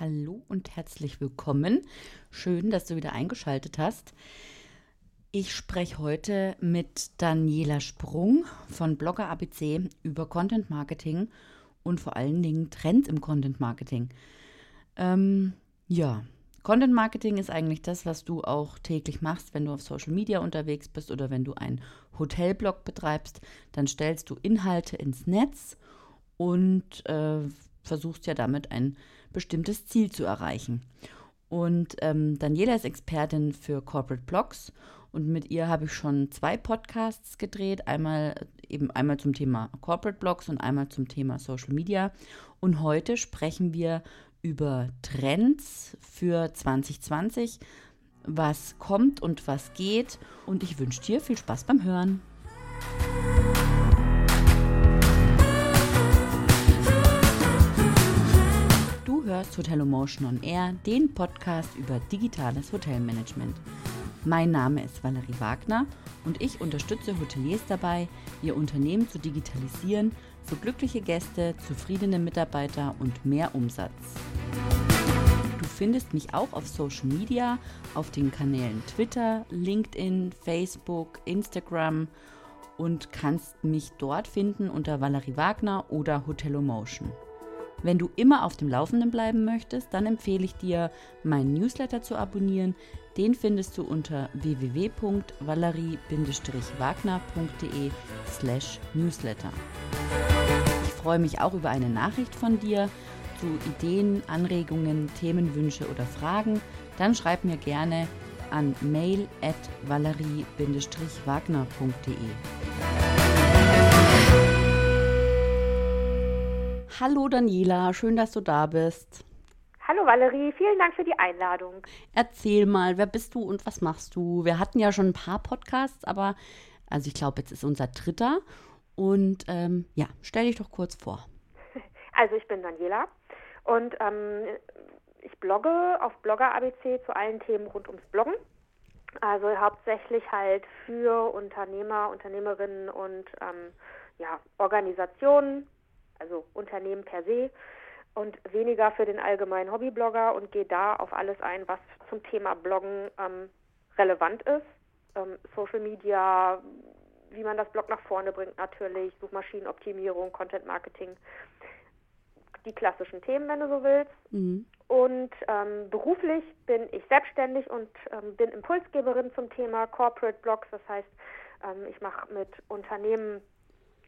Hallo und herzlich willkommen. Schön, dass du wieder eingeschaltet hast. Ich spreche heute mit Daniela Sprung von Blogger ABC über Content Marketing und vor allen Dingen Trends im Content Marketing. Ähm, ja, Content Marketing ist eigentlich das, was du auch täglich machst, wenn du auf Social Media unterwegs bist oder wenn du einen Hotelblog betreibst. Dann stellst du Inhalte ins Netz und äh, versuchst ja damit ein bestimmtes Ziel zu erreichen. Und ähm, Daniela ist Expertin für Corporate Blogs und mit ihr habe ich schon zwei Podcasts gedreht, einmal eben einmal zum Thema Corporate Blogs und einmal zum Thema Social Media. Und heute sprechen wir über Trends für 2020, was kommt und was geht. Und ich wünsche dir viel Spaß beim Hören. Hörst Hotelomotion on Air, den Podcast über digitales Hotelmanagement. Mein Name ist Valerie Wagner und ich unterstütze Hoteliers dabei, ihr Unternehmen zu digitalisieren für glückliche Gäste, zufriedene Mitarbeiter und mehr Umsatz. Du findest mich auch auf Social Media, auf den Kanälen Twitter, LinkedIn, Facebook, Instagram und kannst mich dort finden unter Valerie Wagner oder Hotelomotion. Wenn du immer auf dem Laufenden bleiben möchtest, dann empfehle ich dir, meinen Newsletter zu abonnieren. Den findest du unter www.valerie-wagner.de slash newsletter. Ich freue mich auch über eine Nachricht von dir zu Ideen, Anregungen, Themenwünsche oder Fragen. Dann schreib mir gerne an mail at valerie-wagner.de. Hallo Daniela, schön, dass du da bist. Hallo Valerie, vielen Dank für die Einladung. Erzähl mal, wer bist du und was machst du? Wir hatten ja schon ein paar Podcasts, aber also ich glaube, jetzt ist unser dritter. Und ähm, ja, stell dich doch kurz vor. Also ich bin Daniela und ähm, ich blogge auf Blogger ABC zu allen Themen rund ums Bloggen. Also hauptsächlich halt für Unternehmer, Unternehmerinnen und ähm, ja, Organisationen, also Unternehmen per se und weniger für den allgemeinen Hobbyblogger und gehe da auf alles ein, was zum Thema Bloggen ähm, relevant ist. Ähm, Social Media, wie man das Blog nach vorne bringt natürlich, Suchmaschinenoptimierung, Content Marketing, die klassischen Themen, wenn du so willst. Mhm. Und ähm, beruflich bin ich selbstständig und ähm, bin Impulsgeberin zum Thema Corporate Blogs. Das heißt, ähm, ich mache mit Unternehmen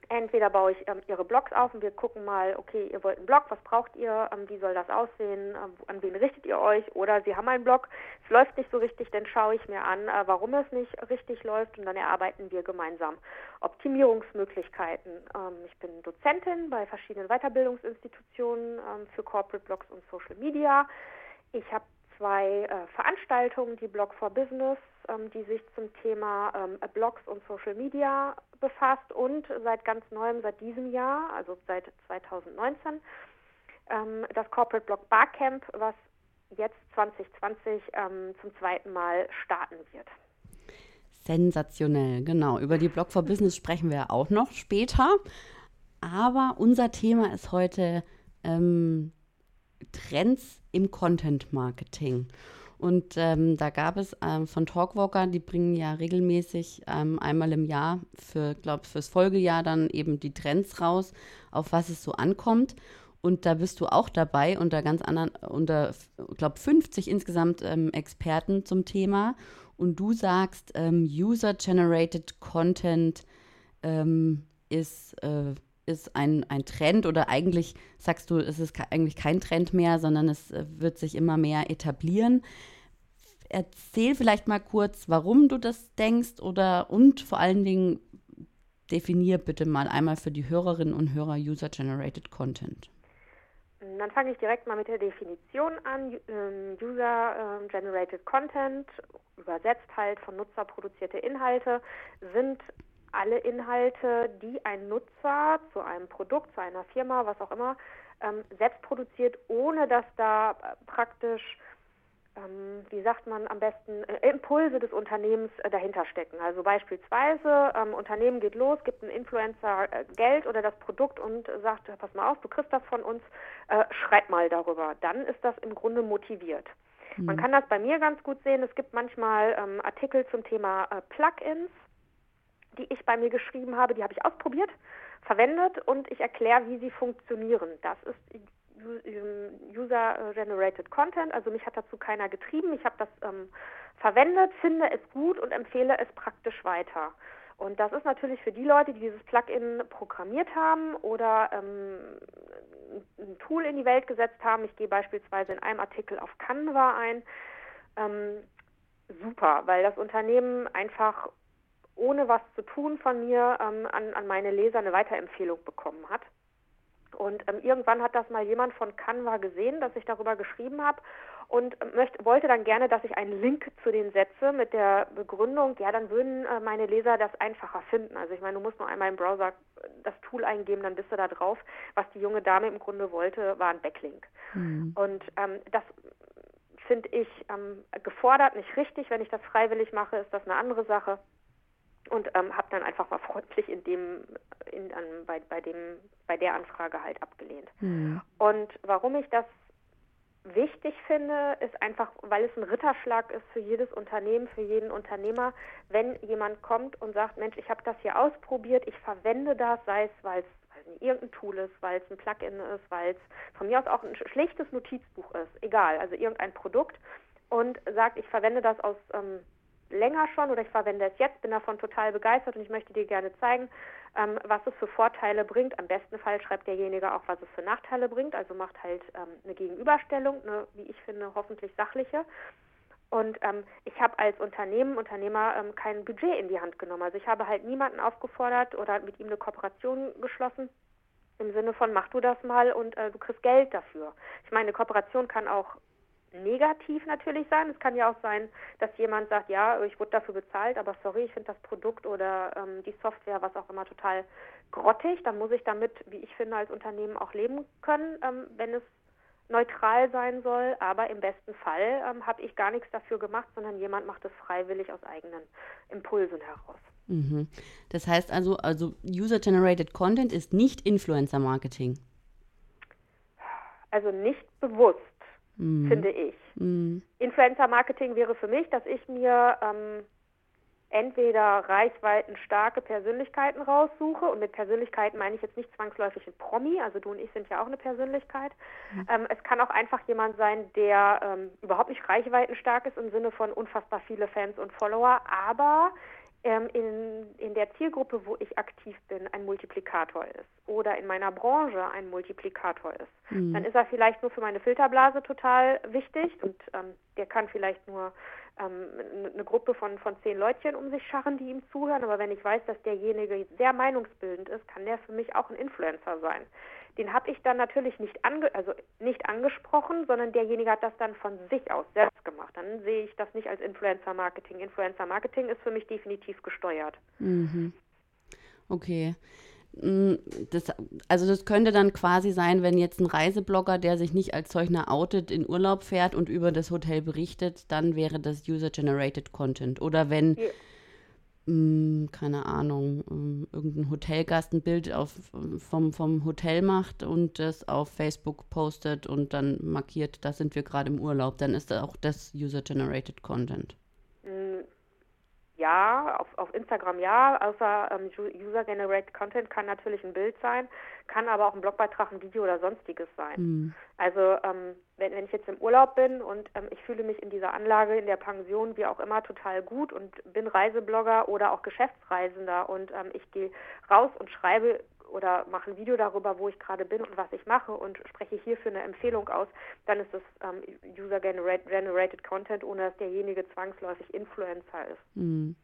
Entweder baue ich ähm, Ihre Blogs auf und wir gucken mal, okay, ihr wollt einen Blog, was braucht ihr, ähm, wie soll das aussehen, ähm, an wen richtet ihr euch? Oder Sie haben einen Blog, es läuft nicht so richtig, dann schaue ich mir an, äh, warum es nicht richtig läuft und dann erarbeiten wir gemeinsam Optimierungsmöglichkeiten. Ähm, ich bin Dozentin bei verschiedenen Weiterbildungsinstitutionen ähm, für Corporate Blogs und Social Media. Ich habe zwei äh, Veranstaltungen, die Blog for Business, ähm, die sich zum Thema ähm, Blogs und Social Media befasst und seit ganz neuem, seit diesem Jahr, also seit 2019, ähm, das Corporate Blog Barcamp, was jetzt 2020 ähm, zum zweiten Mal starten wird. Sensationell, genau. Über die Blog for Business sprechen wir auch noch später. Aber unser Thema ist heute ähm, Trends im Content Marketing. Und ähm, da gab es ähm, von Talkwalker, die bringen ja regelmäßig ähm, einmal im Jahr für, glaube fürs Folgejahr dann eben die Trends raus, auf was es so ankommt. Und da bist du auch dabei unter ganz anderen, unter, glaube 50 insgesamt ähm, Experten zum Thema. Und du sagst, ähm, User-Generated Content ähm, ist äh, ist ein, ein Trend oder eigentlich sagst du, es ist eigentlich kein Trend mehr, sondern es äh, wird sich immer mehr etablieren. Erzähl vielleicht mal kurz, warum du das denkst oder und vor allen Dingen definier bitte mal einmal für die Hörerinnen und Hörer User-Generated Content. Dann fange ich direkt mal mit der Definition an. Ähm, User-Generated Content, übersetzt halt von Nutzer produzierte Inhalte, sind alle Inhalte, die ein Nutzer zu einem Produkt, zu einer Firma, was auch immer, ähm, selbst produziert, ohne dass da äh, praktisch ähm, wie sagt man am besten, äh, Impulse des Unternehmens äh, dahinter stecken. Also beispielsweise, ähm, Unternehmen geht los, gibt einen Influencer äh, Geld oder das Produkt und sagt, pass mal auf, du kriegst das von uns, äh, schreib mal darüber. Dann ist das im Grunde motiviert. Mhm. Man kann das bei mir ganz gut sehen. Es gibt manchmal ähm, Artikel zum Thema äh, Plugins, die ich bei mir geschrieben habe, die habe ich ausprobiert, verwendet und ich erkläre, wie sie funktionieren. Das ist User-Generated Content, also mich hat dazu keiner getrieben. Ich habe das ähm, verwendet, finde es gut und empfehle es praktisch weiter. Und das ist natürlich für die Leute, die dieses Plugin programmiert haben oder ähm, ein Tool in die Welt gesetzt haben. Ich gehe beispielsweise in einem Artikel auf Canva ein. Ähm, super, weil das Unternehmen einfach ohne was zu tun von mir ähm, an, an meine Leser eine Weiterempfehlung bekommen hat. Und ähm, irgendwann hat das mal jemand von Canva gesehen, dass ich darüber geschrieben habe und möchte, wollte dann gerne, dass ich einen Link zu den setze mit der Begründung, ja, dann würden äh, meine Leser das einfacher finden. Also ich meine, du musst nur einmal im Browser das Tool eingeben, dann bist du da drauf. Was die junge Dame im Grunde wollte, war ein Backlink. Mhm. Und ähm, das finde ich ähm, gefordert, nicht richtig. Wenn ich das freiwillig mache, ist das eine andere Sache und ähm, habe dann einfach mal freundlich in dem, in, an, bei, bei, dem, bei der Anfrage halt abgelehnt. Mhm. Und warum ich das wichtig finde, ist einfach, weil es ein Ritterschlag ist für jedes Unternehmen, für jeden Unternehmer, wenn jemand kommt und sagt, Mensch, ich habe das hier ausprobiert, ich verwende das, sei es, weil es irgendein Tool ist, weil es ein Plugin ist, weil es von mir aus auch ein schlichtes Notizbuch ist, egal, also irgendein Produkt und sagt, ich verwende das aus ähm, länger schon oder ich verwende es jetzt, bin davon total begeistert und ich möchte dir gerne zeigen, ähm, was es für Vorteile bringt. Am besten Fall schreibt derjenige auch, was es für Nachteile bringt, also macht halt ähm, eine Gegenüberstellung, eine, wie ich finde, hoffentlich sachliche. Und ähm, ich habe als Unternehmen, Unternehmer ähm, kein Budget in die Hand genommen. Also ich habe halt niemanden aufgefordert oder mit ihm eine Kooperation geschlossen, im Sinne von, mach du das mal und äh, du kriegst Geld dafür. Ich meine, eine Kooperation kann auch negativ natürlich sein. Es kann ja auch sein, dass jemand sagt, ja, ich wurde dafür bezahlt, aber sorry, ich finde das Produkt oder ähm, die Software, was auch immer, total grottig. Dann muss ich damit, wie ich finde, als Unternehmen auch leben können, ähm, wenn es neutral sein soll. Aber im besten Fall ähm, habe ich gar nichts dafür gemacht, sondern jemand macht es freiwillig aus eigenen Impulsen heraus. Mhm. Das heißt also, also User-Generated Content ist nicht Influencer-Marketing. Also nicht bewusst mhm. finde ich. Mhm. Influencer-Marketing wäre für mich, dass ich mir ähm, entweder reichweitenstarke Persönlichkeiten raussuche und mit Persönlichkeiten meine ich jetzt nicht zwangsläufig ein Promi, also du und ich sind ja auch eine Persönlichkeit. Mhm. Ähm, es kann auch einfach jemand sein, der ähm, überhaupt nicht reichweitenstark ist im Sinne von unfassbar viele Fans und Follower, aber ähm, in, in der Zielgruppe, wo ich aktiv bin, ein Multiplikator ist oder in meiner Branche ein Multiplikator ist, mhm. dann ist er vielleicht nur für meine Filterblase total wichtig und ähm, der kann vielleicht nur ähm, eine Gruppe von, von zehn Leutchen um sich scharren, die ihm zuhören. Aber wenn ich weiß, dass derjenige sehr meinungsbildend ist, kann der für mich auch ein Influencer sein den habe ich dann natürlich nicht, ange also nicht angesprochen, sondern derjenige hat das dann von sich aus selbst gemacht. Dann sehe ich das nicht als Influencer-Marketing. Influencer-Marketing ist für mich definitiv gesteuert. Mhm. Okay. Mm, das, also das könnte dann quasi sein, wenn jetzt ein Reiseblogger, der sich nicht als solcher outet, in Urlaub fährt und über das Hotel berichtet, dann wäre das User-Generated Content. Oder wenn... Ja mh, hm, keine Ahnung, ähm, irgendein Hotelgast ein Bild auf, vom, vom Hotel macht und das auf Facebook postet und dann markiert, da sind wir gerade im Urlaub, dann ist auch das User-Generated Content. Hm, ja, auf, auf Instagram ja, außer ähm, User-Generated Content kann natürlich ein Bild sein, kann aber auch ein Blogbeitrag, ein Video oder sonstiges sein. Mhm. Also ähm, wenn, wenn ich jetzt im Urlaub bin und ähm, ich fühle mich in dieser Anlage, in der Pension, wie auch immer, total gut und bin Reiseblogger oder auch Geschäftsreisender und ähm, ich gehe raus und schreibe oder mache ein Video darüber, wo ich gerade bin und was ich mache und spreche hierfür eine Empfehlung aus, dann ist ähm, User-Generated Content, ohne dass derjenige zwangsläufig Influencer ist. Mhm.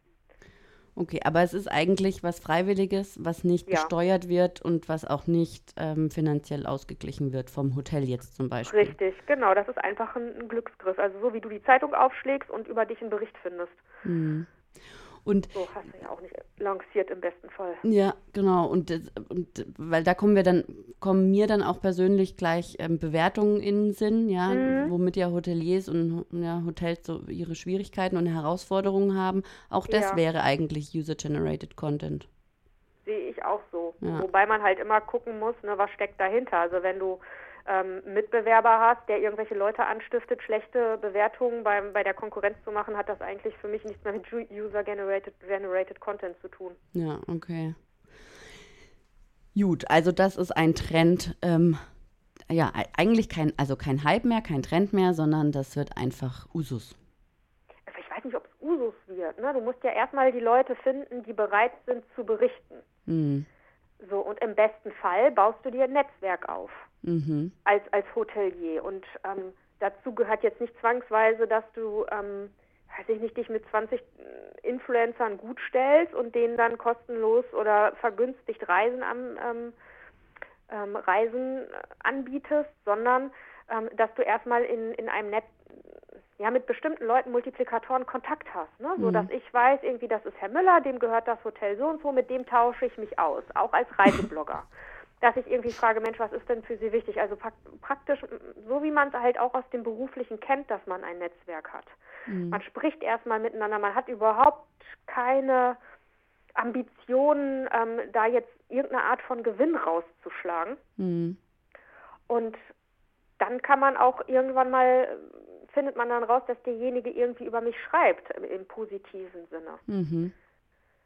Okay, aber es ist eigentlich was Freiwilliges, was nicht ja. gesteuert wird und was auch nicht ähm, finanziell ausgeglichen wird vom Hotel jetzt zum Beispiel. Richtig, genau. Das ist einfach ein, ein Glücksgriff. Also so wie du die Zeitung aufschlägst und über dich einen Bericht findest. Mhm. Und so hast du ja auch nicht lanciert im besten Fall. Ja, genau. Und, und weil da kommen wir dann, kommen mir dann auch persönlich gleich ähm, Bewertungen in den Sinn, ja, mhm. womit ja Hoteliers und ja, Hotels so ihre Schwierigkeiten und Herausforderungen haben. Auch das ja. wäre eigentlich User-Generated Content. Sehe ich auch so. Ja. Wobei man halt immer gucken muss, ne, was steckt dahinter. Also wenn du ähm, Mitbewerber hast, der irgendwelche Leute anstiftet, schlechte Bewertungen beim, bei der Konkurrenz zu machen, hat das eigentlich für mich nichts mehr mit User-Generated generated Content zu tun. Ja, okay. Gut, also das ist ein Trend, ähm, ja, eigentlich kein, also kein Hype mehr, kein Trend mehr, sondern das wird einfach Usus. Also ich weiß nicht, ob es Usus wird. Ne? Du musst ja erstmal die Leute finden, die bereit sind zu berichten. Mhm. So, und im besten Fall baust du dir ein Netzwerk auf mhm. als, als Hotelier. Und ähm, dazu gehört jetzt nicht zwangsweise, dass du, ähm, weiß ich nicht, dich mit 20 Influencern gut stellst und denen dann kostenlos oder vergünstigt Reisen am ähm, ähm, Reisen anbietest, sondern ähm, dass du erstmal in, in einem Netz ja, mit bestimmten Leuten, Multiplikatoren Kontakt hast, ne? so mhm. dass ich weiß, irgendwie, das ist Herr Müller, dem gehört das Hotel so und so, mit dem tausche ich mich aus, auch als Reiseblogger. dass ich irgendwie frage, Mensch, was ist denn für Sie wichtig? Also praktisch, so wie man es halt auch aus dem Beruflichen kennt, dass man ein Netzwerk hat. Mhm. Man spricht erstmal miteinander, man hat überhaupt keine Ambitionen, ähm, da jetzt irgendeine Art von Gewinn rauszuschlagen. Mhm. Und dann kann man auch irgendwann mal findet man dann raus, dass derjenige irgendwie über mich schreibt im, im positiven Sinne. Mhm.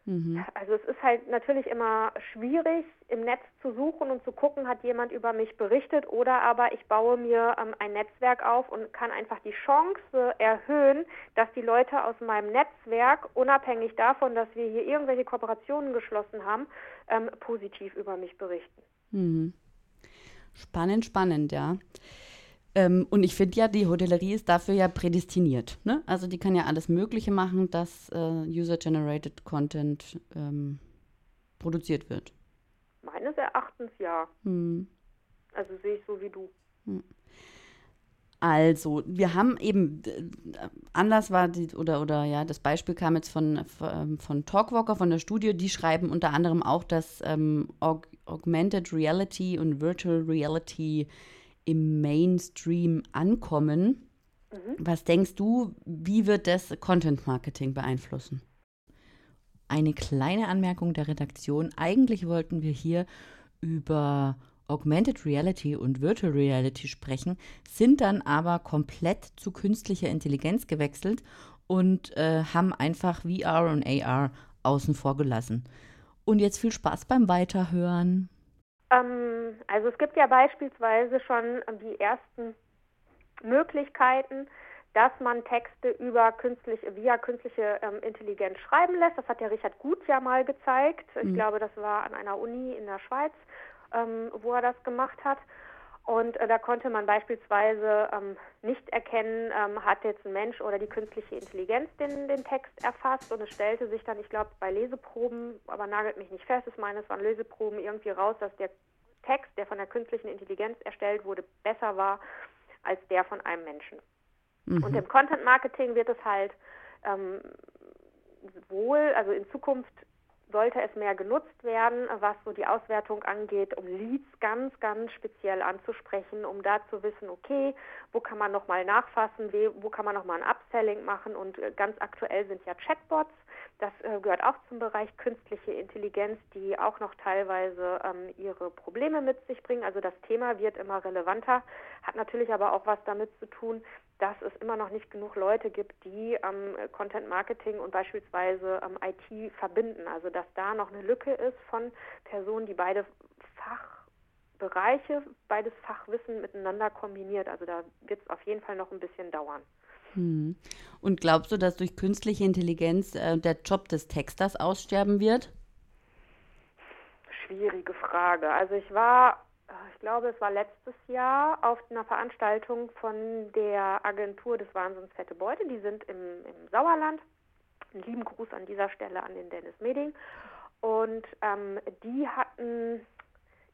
Mhm. Also es ist halt natürlich immer schwierig, im Netz zu suchen und zu gucken, hat jemand über mich berichtet oder aber ich baue mir ähm, ein Netzwerk auf und kann einfach die Chance erhöhen, dass die Leute aus meinem Netzwerk, unabhängig davon, dass wir hier irgendwelche Kooperationen geschlossen haben, ähm, positiv über mich berichten. Mhm. Spannend, spannend, ja. Ähm, und ich finde ja, die Hotellerie ist dafür ja prädestiniert. Ne? Also die kann ja alles Mögliche machen, dass äh, User-Generated Content ähm, produziert wird. Meines Erachtens ja. Hm. Also sehe ich so wie du. Hm. Also, wir haben eben, Anlass war, die, oder, oder ja, das Beispiel kam jetzt von, von, von Talkwalker, von der Studie, die schreiben unter anderem auch, dass ähm, Aug Augmented Reality und Virtual Reality im Mainstream ankommen. Mhm. Was denkst du, wie wird das Content Marketing beeinflussen? Eine kleine Anmerkung der Redaktion. Eigentlich wollten wir hier über Augmented Reality und Virtual Reality sprechen, sind dann aber komplett zu künstlicher Intelligenz gewechselt und äh, haben einfach VR und AR außen vor gelassen. Und jetzt viel Spaß beim Weiterhören. Ähm, also es gibt ja beispielsweise schon die ersten Möglichkeiten, dass man Texte über künstliche, via künstliche ähm, Intelligenz schreiben lässt. Das hat der Richard Gut ja mal gezeigt. Ich mhm. glaube, das war an einer Uni in der Schweiz, ähm, wo er das gemacht hat. Und äh, da konnte man beispielsweise ähm, nicht erkennen, ähm, hat jetzt ein Mensch oder die künstliche Intelligenz den, den Text erfasst. Und es stellte sich dann, ich glaube, bei Leseproben, aber nagelt mich nicht fest, ich meine, es waren Leseproben irgendwie raus, dass der Text, der von der künstlichen Intelligenz erstellt wurde, besser war als der von einem Menschen. Mhm. Und im Content Marketing wird es halt ähm, wohl, also in Zukunft sollte es mehr genutzt werden, was so die Auswertung angeht, um Leads ganz, ganz speziell anzusprechen, um da zu wissen, okay, wo kann man nochmal nachfassen, wo kann man nochmal ein Upselling machen und äh, ganz aktuell sind ja Chatbots. Das äh, gehört auch zum Bereich künstliche Intelligenz, die auch noch teilweise ähm, ihre Probleme mit sich bringen. Also das Thema wird immer relevanter, hat natürlich aber auch was damit zu tun, dass es immer noch nicht genug Leute gibt, die ähm, Content Marketing und beispielsweise ähm, IT verbinden. Also dass da noch eine Lücke ist von Personen, die beide Fachbereiche, beides Fachwissen miteinander kombiniert. Also da wird es auf jeden Fall noch ein bisschen dauern. Hm. Und glaubst du, dass durch künstliche Intelligenz äh, der Job des Texters aussterben wird? Schwierige Frage. Also ich war ich glaube, es war letztes Jahr auf einer Veranstaltung von der Agentur des Wahnsinns Fette Beute. Die sind im, im Sauerland. Einen lieben Gruß an dieser Stelle an den Dennis Meding. Und ähm, die hatten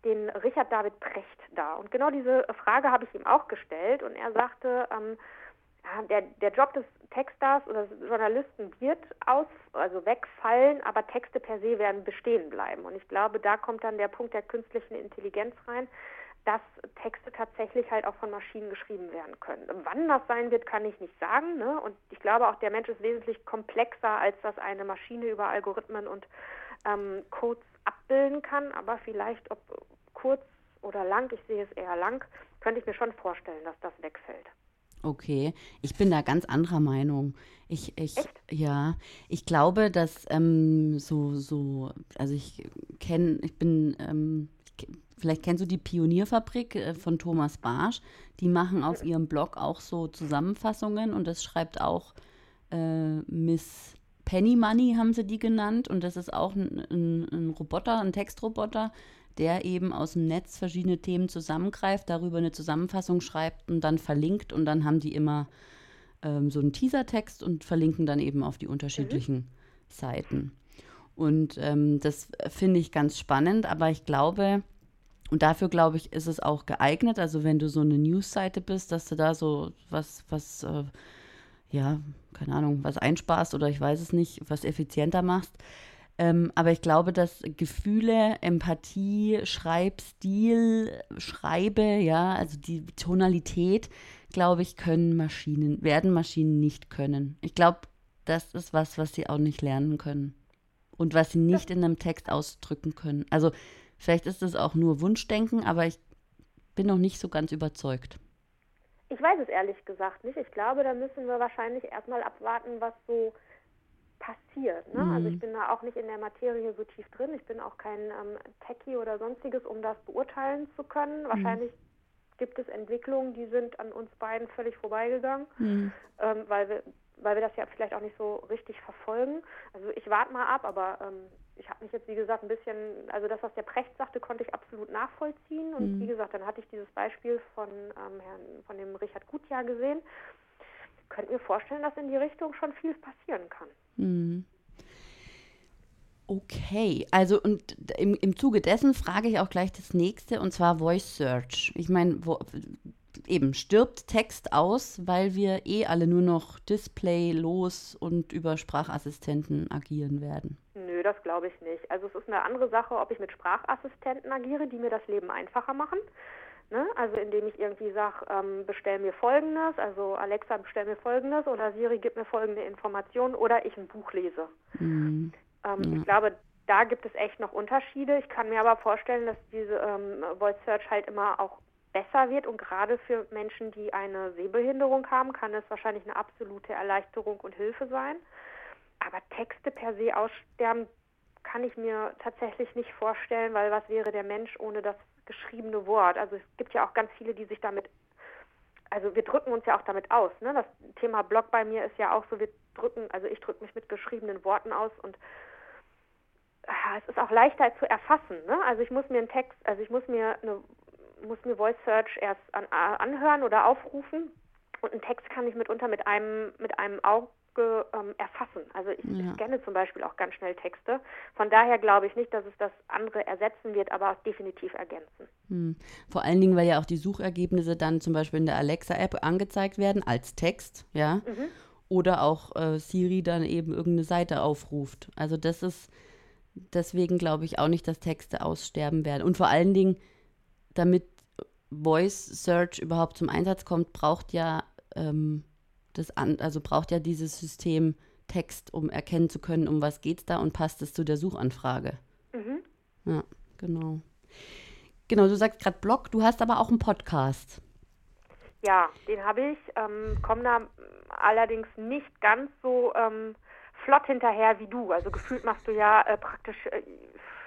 den Richard David Precht da. Und genau diese Frage habe ich ihm auch gestellt. Und er sagte, ähm, der, der Job des Texters oder des Journalisten wird aus, also wegfallen, aber Texte per se werden bestehen bleiben. Und ich glaube, da kommt dann der Punkt der künstlichen Intelligenz rein, dass Texte tatsächlich halt auch von Maschinen geschrieben werden können. Wann das sein wird, kann ich nicht sagen. Ne? Und ich glaube auch, der Mensch ist wesentlich komplexer, als dass eine Maschine über Algorithmen und ähm, Codes abbilden kann. Aber vielleicht, ob kurz oder lang, ich sehe es eher lang, könnte ich mir schon vorstellen, dass das wegfällt. Okay, ich bin da ganz anderer Meinung. Ich, ich, ja, ich glaube, dass ähm, so, so, also ich kenne, ich bin, ähm, ich, vielleicht kennst du die Pionierfabrik äh, von Thomas Barsch. Die machen auf ihrem Blog auch so Zusammenfassungen und das schreibt auch äh, Miss Penny Money, haben sie die genannt. Und das ist auch ein, ein, ein Roboter, ein Textroboter, der eben aus dem Netz verschiedene Themen zusammengreift, darüber eine Zusammenfassung schreibt und dann verlinkt und dann haben die immer ähm, so einen Teasertext und verlinken dann eben auf die unterschiedlichen mhm. Seiten. Und ähm, das finde ich ganz spannend, aber ich glaube, und dafür glaube ich, ist es auch geeignet, also wenn du so eine News-Seite bist, dass du da so was, was, äh, ja, keine Ahnung, was einsparst oder ich weiß es nicht, was effizienter machst. Ähm, aber ich glaube, dass Gefühle, Empathie, Schreibstil, Schreibe, ja, also die Tonalität, glaube ich, können Maschinen, werden Maschinen nicht können. Ich glaube, das ist was, was sie auch nicht lernen können. Und was sie nicht in einem Text ausdrücken können. Also vielleicht ist es auch nur Wunschdenken, aber ich bin noch nicht so ganz überzeugt. Ich weiß es ehrlich gesagt nicht. Ich glaube, da müssen wir wahrscheinlich erstmal abwarten, was so passiert. Ne? Mhm. Also ich bin da auch nicht in der Materie so tief drin. Ich bin auch kein ähm, Techie oder sonstiges, um das beurteilen zu können. Mhm. Wahrscheinlich gibt es Entwicklungen, die sind an uns beiden völlig vorbeigegangen, mhm. ähm, weil wir weil wir das ja vielleicht auch nicht so richtig verfolgen. Also ich warte mal ab, aber ähm, ich habe mich jetzt, wie gesagt, ein bisschen, also das, was der Precht sagte, konnte ich absolut nachvollziehen. Und mhm. wie gesagt, dann hatte ich dieses Beispiel von ähm, Herrn, von dem Richard Gutjahr gesehen könnte mir vorstellen, dass in die Richtung schon viel passieren kann. Mhm. Okay, also und im, im Zuge dessen frage ich auch gleich das nächste und zwar Voice Search. Ich meine, eben stirbt Text aus, weil wir eh alle nur noch Display los und über Sprachassistenten agieren werden. Nö, das glaube ich nicht. Also es ist eine andere Sache, ob ich mit Sprachassistenten agiere, die mir das Leben einfacher machen. Ne? Also indem ich irgendwie sage, ähm, bestell mir Folgendes, also Alexa, bestell mir Folgendes oder Siri, gib mir folgende Informationen oder ich ein Buch lese. Mhm. Ähm, ja. Ich glaube, da gibt es echt noch Unterschiede. Ich kann mir aber vorstellen, dass diese ähm, Voice Search halt immer auch besser wird und gerade für Menschen, die eine Sehbehinderung haben, kann es wahrscheinlich eine absolute Erleichterung und Hilfe sein. Aber Texte per se aussterben kann ich mir tatsächlich nicht vorstellen, weil was wäre der Mensch ohne das geschriebene Wort? Also es gibt ja auch ganz viele, die sich damit, also wir drücken uns ja auch damit aus. Ne? Das Thema Blog bei mir ist ja auch so, wir drücken, also ich drücke mich mit geschriebenen Worten aus und ah, es ist auch leichter zu erfassen. Ne? Also ich muss mir einen Text, also ich muss mir eine, muss mir Voice Search erst an, anhören oder aufrufen und einen Text kann ich mitunter mit einem mit einem Auge ähm, erfassen. Also ich, ja. scanne zum Beispiel auch ganz schnell Texte. Von daher glaube ich nicht, dass es das andere ersetzen wird, aber definitiv ergänzen. Hm. Vor allen Dingen, weil ja auch die Suchergebnisse dann zum Beispiel in der Alexa-App angezeigt werden als Text, ja. Mhm. Oder auch äh, Siri dann eben irgendeine Seite aufruft. Also das ist, deswegen glaube ich auch nicht, dass Texte aussterben werden. Und vor allen Dingen, damit Voice Search überhaupt zum Einsatz kommt, braucht ja ähm, das an, also braucht ja dieses System Text, um erkennen zu können, um was geht es da und passt es zu der Suchanfrage. Mhm. Ja, genau. Genau, du sagst gerade Blog, du hast aber auch einen Podcast. Ja, den habe ich, ähm, komme da allerdings nicht ganz so ähm, flott hinterher wie du. Also gefühlt machst du ja äh, praktisch äh,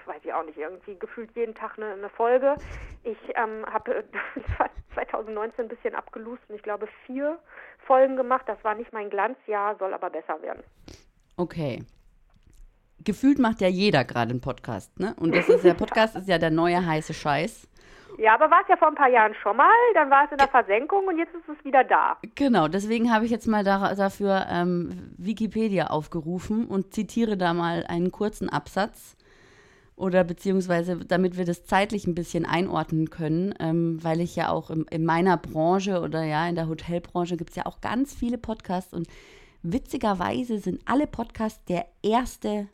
weiß ich auch nicht, irgendwie gefühlt jeden Tag eine, eine Folge. Ich ähm, habe 2019 ein bisschen abgelust und ich glaube vier Folgen gemacht. Das war nicht mein Glanzjahr, soll aber besser werden. Okay. Gefühlt macht ja jeder gerade einen Podcast, ne? Und das ist der Podcast ist ja der neue heiße Scheiß. Ja, aber war es ja vor ein paar Jahren schon mal, dann war es in der Versenkung und jetzt ist es wieder da. Genau, deswegen habe ich jetzt mal da, dafür ähm, Wikipedia aufgerufen und zitiere da mal einen kurzen Absatz oder beziehungsweise damit wir das zeitlich ein bisschen einordnen können, ähm, weil ich ja auch im, in meiner Branche oder ja in der Hotelbranche gibt es ja auch ganz viele Podcasts und witzigerweise sind alle Podcasts der erste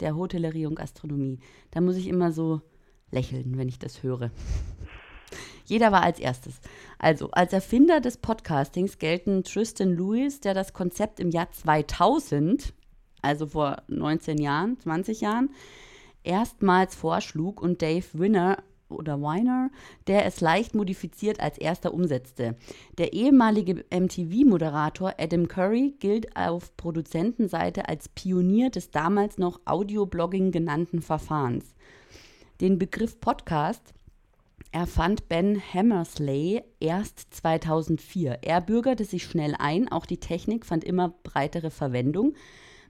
der Hotellerie und Gastronomie. Da muss ich immer so lächeln, wenn ich das höre. Jeder war als erstes. Also, als Erfinder des Podcastings gelten Tristan Lewis, der das Konzept im Jahr 2000, also vor 19 Jahren, 20 Jahren, erstmals vorschlug und Dave Winner oder Weiner, der es leicht modifiziert als erster umsetzte. Der ehemalige MTV-Moderator Adam Curry gilt auf Produzentenseite als Pionier des damals noch Audio-Blogging genannten Verfahrens. Den Begriff Podcast erfand Ben Hammersley erst 2004. Er bürgerte sich schnell ein, auch die Technik fand immer breitere Verwendung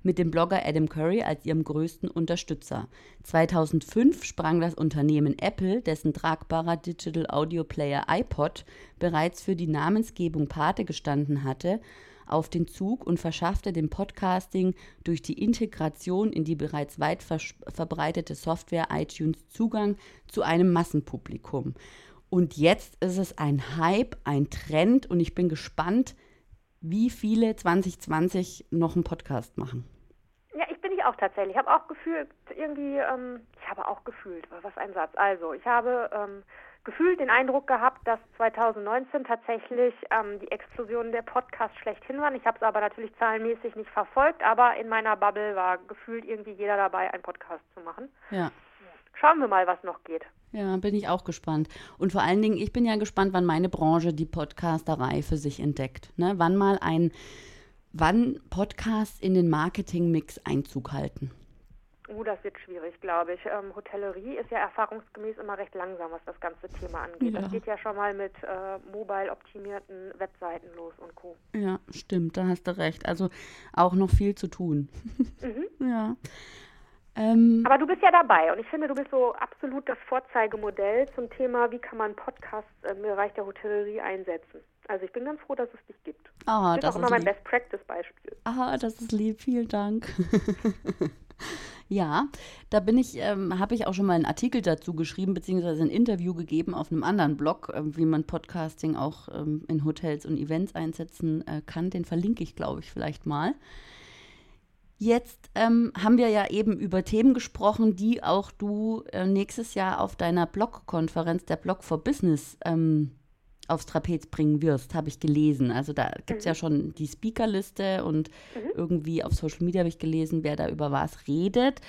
mit dem Blogger Adam Curry als ihrem größten Unterstützer. 2005 sprang das Unternehmen Apple, dessen tragbarer Digital Audio Player iPod bereits für die Namensgebung Pate gestanden hatte, auf den Zug und verschaffte dem Podcasting durch die Integration in die bereits weit verbreitete Software iTunes Zugang zu einem Massenpublikum. Und jetzt ist es ein Hype, ein Trend und ich bin gespannt, wie viele 2020 noch einen Podcast machen. Ja, ich bin ich auch tatsächlich. Ich habe auch gefühlt, irgendwie, ähm, ich habe auch gefühlt, was ein Satz. Also, ich habe ähm, gefühlt den Eindruck gehabt, dass 2019 tatsächlich ähm, die Explosion der Podcasts schlechthin waren. Ich habe es aber natürlich zahlenmäßig nicht verfolgt, aber in meiner Bubble war gefühlt irgendwie jeder dabei, einen Podcast zu machen. Ja. Schauen wir mal, was noch geht. Ja, bin ich auch gespannt. Und vor allen Dingen, ich bin ja gespannt, wann meine Branche die Podcasterei für sich entdeckt. Ne? Wann mal ein, wann Podcasts in den Marketingmix Einzug halten. Uh, das wird schwierig, glaube ich. Ähm, Hotellerie ist ja erfahrungsgemäß immer recht langsam, was das ganze Thema angeht. Ja. Das geht ja schon mal mit äh, mobile-optimierten Webseiten los und Co. Ja, stimmt, da hast du recht. Also auch noch viel zu tun. Mhm. ja. Ähm, Aber du bist ja dabei und ich finde, du bist so absolut das Vorzeigemodell zum Thema, wie kann man Podcasts im Bereich der Hotellerie einsetzen. Also ich bin ganz froh, dass es dich gibt. Ah, das, das ist auch immer mein Best Practice Beispiel. Ah, das ist lieb, vielen Dank. Ja, da bin ich, ähm, habe ich auch schon mal einen Artikel dazu geschrieben, beziehungsweise ein Interview gegeben auf einem anderen Blog, äh, wie man Podcasting auch ähm, in Hotels und Events einsetzen äh, kann. Den verlinke ich, glaube ich, vielleicht mal. Jetzt ähm, haben wir ja eben über Themen gesprochen, die auch du äh, nächstes Jahr auf deiner Blog-Konferenz, der Blog for Business, ähm, aufs Trapez bringen wirst, habe ich gelesen. Also da gibt es mhm. ja schon die Speakerliste und mhm. irgendwie auf Social Media habe ich gelesen, wer da über was redet.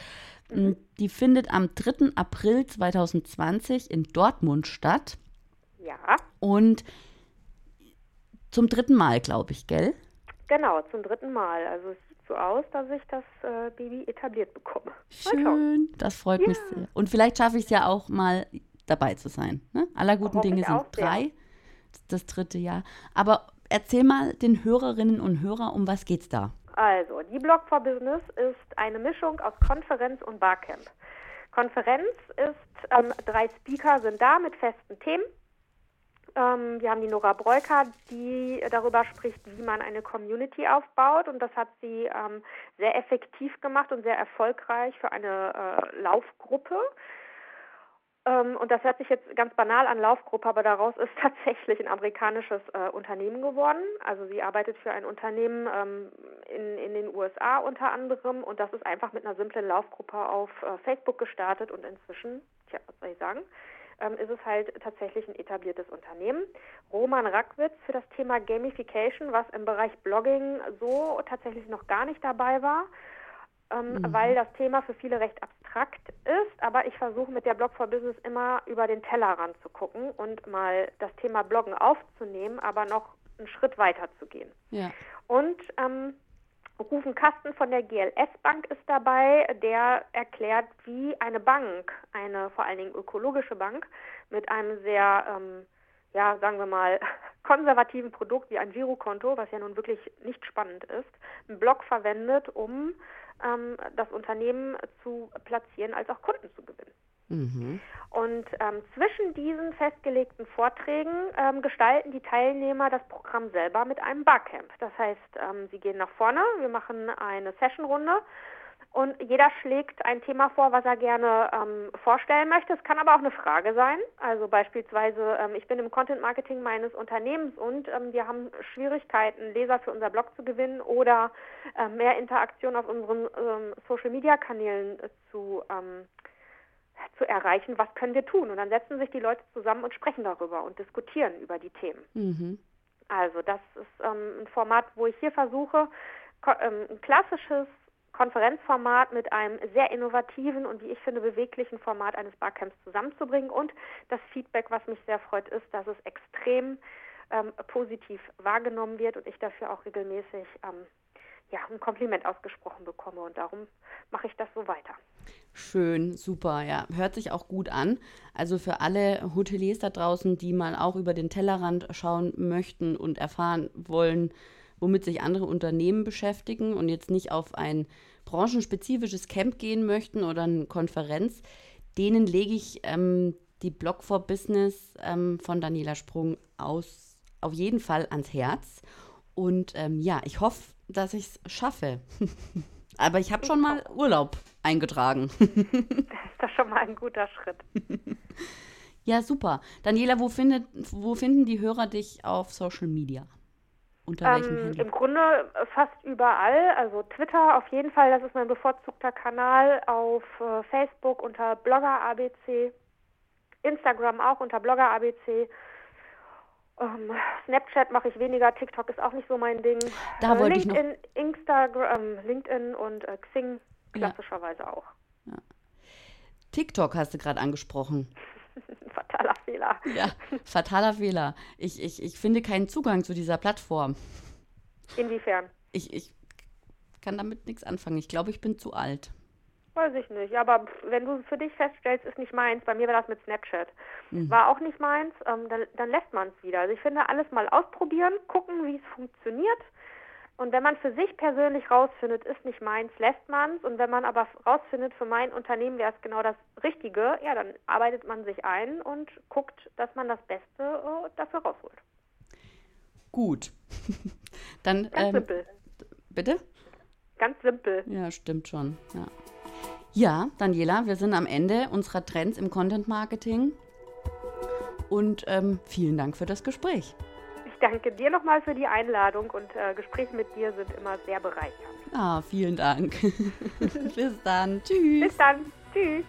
Mhm. Mm, die findet am 3. April 2020 in Dortmund statt. Ja. Und zum dritten Mal, glaube ich, gell? Genau, zum dritten Mal. Also es sieht so aus, dass ich das äh, Baby etabliert bekomme. Schön, das freut ja. mich sehr. Und vielleicht schaffe ich es ja auch mal dabei zu sein. Ne? Aller guten Dinge sind drei. Sehr das dritte Jahr. Aber erzähl mal den Hörerinnen und Hörern, um was geht's da? Also, die Blog for Business ist eine Mischung aus Konferenz und Barcamp. Konferenz ist, ähm, drei Speaker sind da mit festen Themen. Ähm, wir haben die Nora Breuker, die darüber spricht, wie man eine Community aufbaut. Und das hat sie ähm, sehr effektiv gemacht und sehr erfolgreich für eine äh, Laufgruppe. Ähm, und das hört sich jetzt ganz banal an Laufgruppe, aber daraus ist tatsächlich ein amerikanisches äh, Unternehmen geworden. Also sie arbeitet für ein Unternehmen ähm, in, in den USA unter anderem und das ist einfach mit einer simplen Laufgruppe auf äh, Facebook gestartet und inzwischen, tja, was soll ich sagen, ähm, ist es halt tatsächlich ein etabliertes Unternehmen. Roman Rackwitz für das Thema Gamification, was im Bereich Blogging so tatsächlich noch gar nicht dabei war ähm, mhm. weil das Thema für viele recht abstrakt ist. Aber ich versuche mit der Blog for Business immer über den Tellerrand zu gucken und mal das Thema Bloggen aufzunehmen, aber noch einen Schritt weiter zu gehen. Ja. Und ähm, Rufen Kasten von der GLS Bank ist dabei, der erklärt, wie eine Bank, eine vor allen Dingen ökologische Bank, mit einem sehr, ähm, ja, sagen wir mal, konservativen Produkt wie ein Girokonto, was ja nun wirklich nicht spannend ist, einen Blog verwendet, um ähm, das Unternehmen zu platzieren, als auch Kunden zu gewinnen. Mhm. Und ähm, zwischen diesen festgelegten Vorträgen ähm, gestalten die Teilnehmer das Programm selber mit einem Barcamp. Das heißt, ähm, sie gehen nach vorne, wir machen eine Sessionrunde Und jeder schlägt ein Thema vor, was er gerne ähm, vorstellen möchte. Es kann aber auch eine Frage sein. Also beispielsweise, ähm, ich bin im Content Marketing meines Unternehmens und ähm, wir haben Schwierigkeiten, Leser für unser Blog zu gewinnen oder äh, mehr Interaktion auf unseren ähm, Social Media Kanälen äh, zu, ähm, zu erreichen. Was können wir tun? Und dann setzen sich die Leute zusammen und sprechen darüber und diskutieren über die Themen. Mhm. Also das ist ähm, ein Format, wo ich hier versuche, ein klassisches Konferenzformat mit einem sehr innovativen und wie ich finde beweglichen Format eines Barcamps zusammenzubringen. Und das Feedback, was mich sehr freut, ist, dass es extrem ähm, positiv wahrgenommen wird und ich dafür auch regelmäßig ähm, ja, ein Kompliment ausgesprochen bekomme. Und darum mache ich das so weiter. Schön, super, ja. Hört sich auch gut an. Also für alle Hoteliers da draußen, die mal auch über den Tellerrand schauen möchten und erfahren wollen, womit sich andere Unternehmen beschäftigen und jetzt nicht auf ein branchenspezifisches Camp gehen möchten oder eine Konferenz, denen lege ich ähm, die Blog for Business ähm, von Daniela Sprung aus, auf jeden Fall ans Herz. Und ähm, ja, ich hoffe, dass ich es schaffe. Aber ich habe schon mal Urlaub eingetragen. das ist doch schon mal ein guter Schritt. Ja, super. Daniela, wo, findet, wo finden die Hörer dich auf Social Media? Unter welchem ähm, Im Grunde fast überall. Also Twitter auf jeden Fall, das ist mein bevorzugter Kanal. Auf äh, Facebook unter Blogger ABC. Instagram auch unter Blogger ABC. Ähm, Snapchat mache ich weniger, TikTok ist auch nicht so mein Ding. Da äh, wollte LinkedIn, ich noch... Instagram, LinkedIn und äh, Xing klassischerweise ja. auch. Ja. TikTok hast du gerade angesprochen. fataler Fehler. Ja, fataler Fehler. Ich, ich, ich finde keinen Zugang zu dieser Plattform. Inwiefern? Ich, ich kann damit nichts anfangen. Ich glaube, ich bin zu alt. Weiß ich nicht. Aber wenn du für dich feststellst, ist nicht meins, bei mir war das mit Snapchat. Mhm. War auch nicht meins, ähm, dann, dann lässt man es wieder. Also ich finde, alles mal ausprobieren, gucken, wie es funktioniert und wenn man für sich persönlich rausfindet, ist nicht meins, lässt man es. Und wenn man aber rausfindet, für mein Unternehmen wäre es genau das Richtige, ja, dann arbeitet man sich ein und guckt, dass man das Beste äh, dafür rausholt. Gut. dann, Ganz ähm, simpel. Bitte? Ganz simpel. Ja, stimmt schon. Ja. ja, Daniela, wir sind am Ende unserer Trends im Content Marketing. Und ähm, vielen Dank für das Gespräch danke dir nochmal für die Einladung und äh, Gespräche mit dir sind immer sehr bereichernd. Ah, vielen Dank. Bis dann. Tschüss. Bis dann. Tschüss.